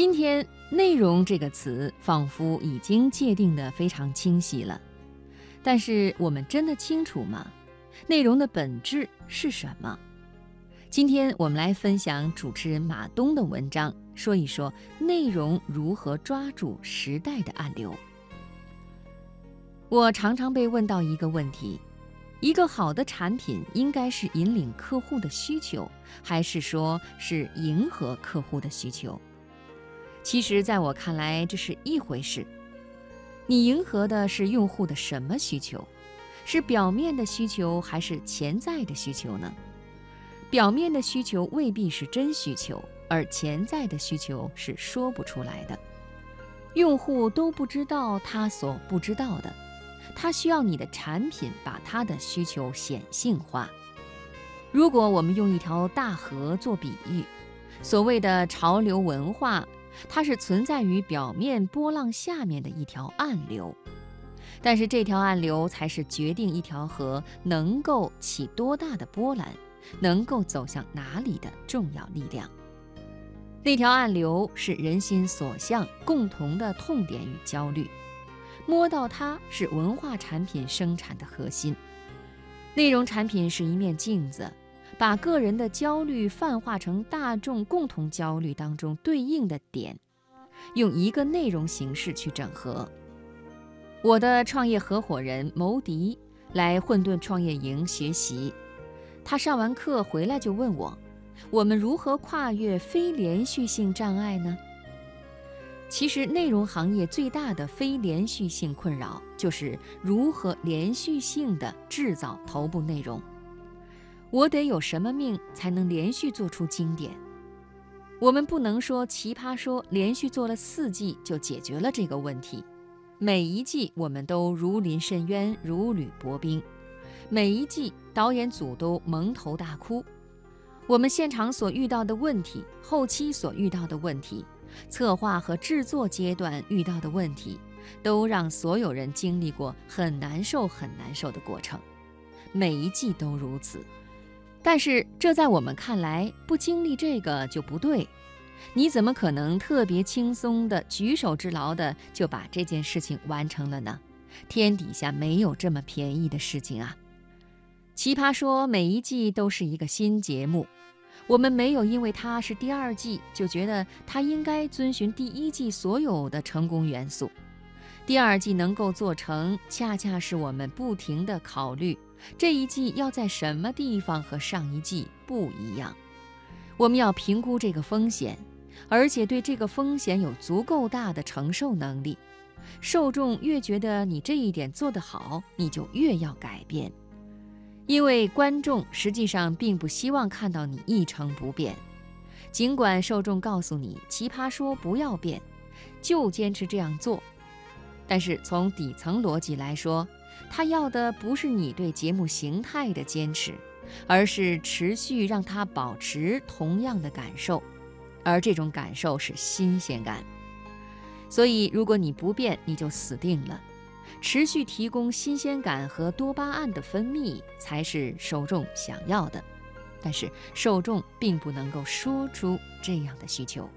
今天“内容”这个词仿佛已经界定得非常清晰了，但是我们真的清楚吗？内容的本质是什么？今天我们来分享主持人马东的文章，说一说内容如何抓住时代的暗流。我常常被问到一个问题：一个好的产品应该是引领客户的需求，还是说是迎合客户的需求？其实，在我看来，这是一回事。你迎合的是用户的什么需求？是表面的需求，还是潜在的需求呢？表面的需求未必是真需求，而潜在的需求是说不出来的。用户都不知道他所不知道的，他需要你的产品把他的需求显性化。如果我们用一条大河做比喻，所谓的潮流文化，它是存在于表面波浪下面的一条暗流，但是这条暗流才是决定一条河能够起多大的波澜。能够走向哪里的重要力量？那条暗流是人心所向，共同的痛点与焦虑。摸到它是文化产品生产的核心。内容产品是一面镜子，把个人的焦虑泛化成大众共同焦虑当中对应的点，用一个内容形式去整合。我的创业合伙人牟迪来混沌创业营学习。他上完课回来就问我：“我们如何跨越非连续性障碍呢？”其实，内容行业最大的非连续性困扰就是如何连续性的制造头部内容。我得有什么命才能连续做出经典？我们不能说《奇葩说》连续做了四季就解决了这个问题。每一季我们都如临深渊，如履薄冰。每一季导演组都蒙头大哭，我们现场所遇到的问题，后期所遇到的问题，策划和制作阶段遇到的问题，都让所有人经历过很难受、很难受的过程。每一季都如此，但是这在我们看来，不经历这个就不对。你怎么可能特别轻松的举手之劳的就把这件事情完成了呢？天底下没有这么便宜的事情啊！奇葩说每一季都是一个新节目，我们没有因为它是第二季就觉得它应该遵循第一季所有的成功元素。第二季能够做成，恰恰是我们不停地考虑这一季要在什么地方和上一季不一样。我们要评估这个风险，而且对这个风险有足够大的承受能力。受众越觉得你这一点做得好，你就越要改变。因为观众实际上并不希望看到你一成不变，尽管受众告诉你《奇葩说》不要变，就坚持这样做，但是从底层逻辑来说，他要的不是你对节目形态的坚持，而是持续让他保持同样的感受，而这种感受是新鲜感。所以，如果你不变，你就死定了。持续提供新鲜感和多巴胺的分泌才是受众想要的，但是受众并不能够说出这样的需求。